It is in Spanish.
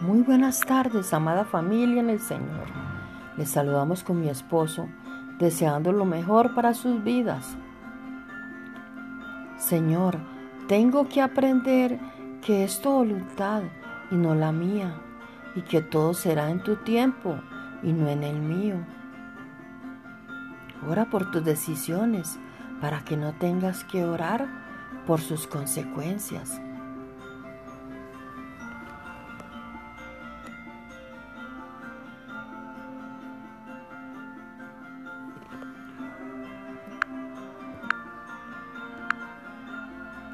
Muy buenas tardes, amada familia en el Señor. Les saludamos con mi esposo, deseando lo mejor para sus vidas. Señor, tengo que aprender que es tu voluntad y no la mía, y que todo será en tu tiempo y no en el mío. Ora por tus decisiones para que no tengas que orar por sus consecuencias.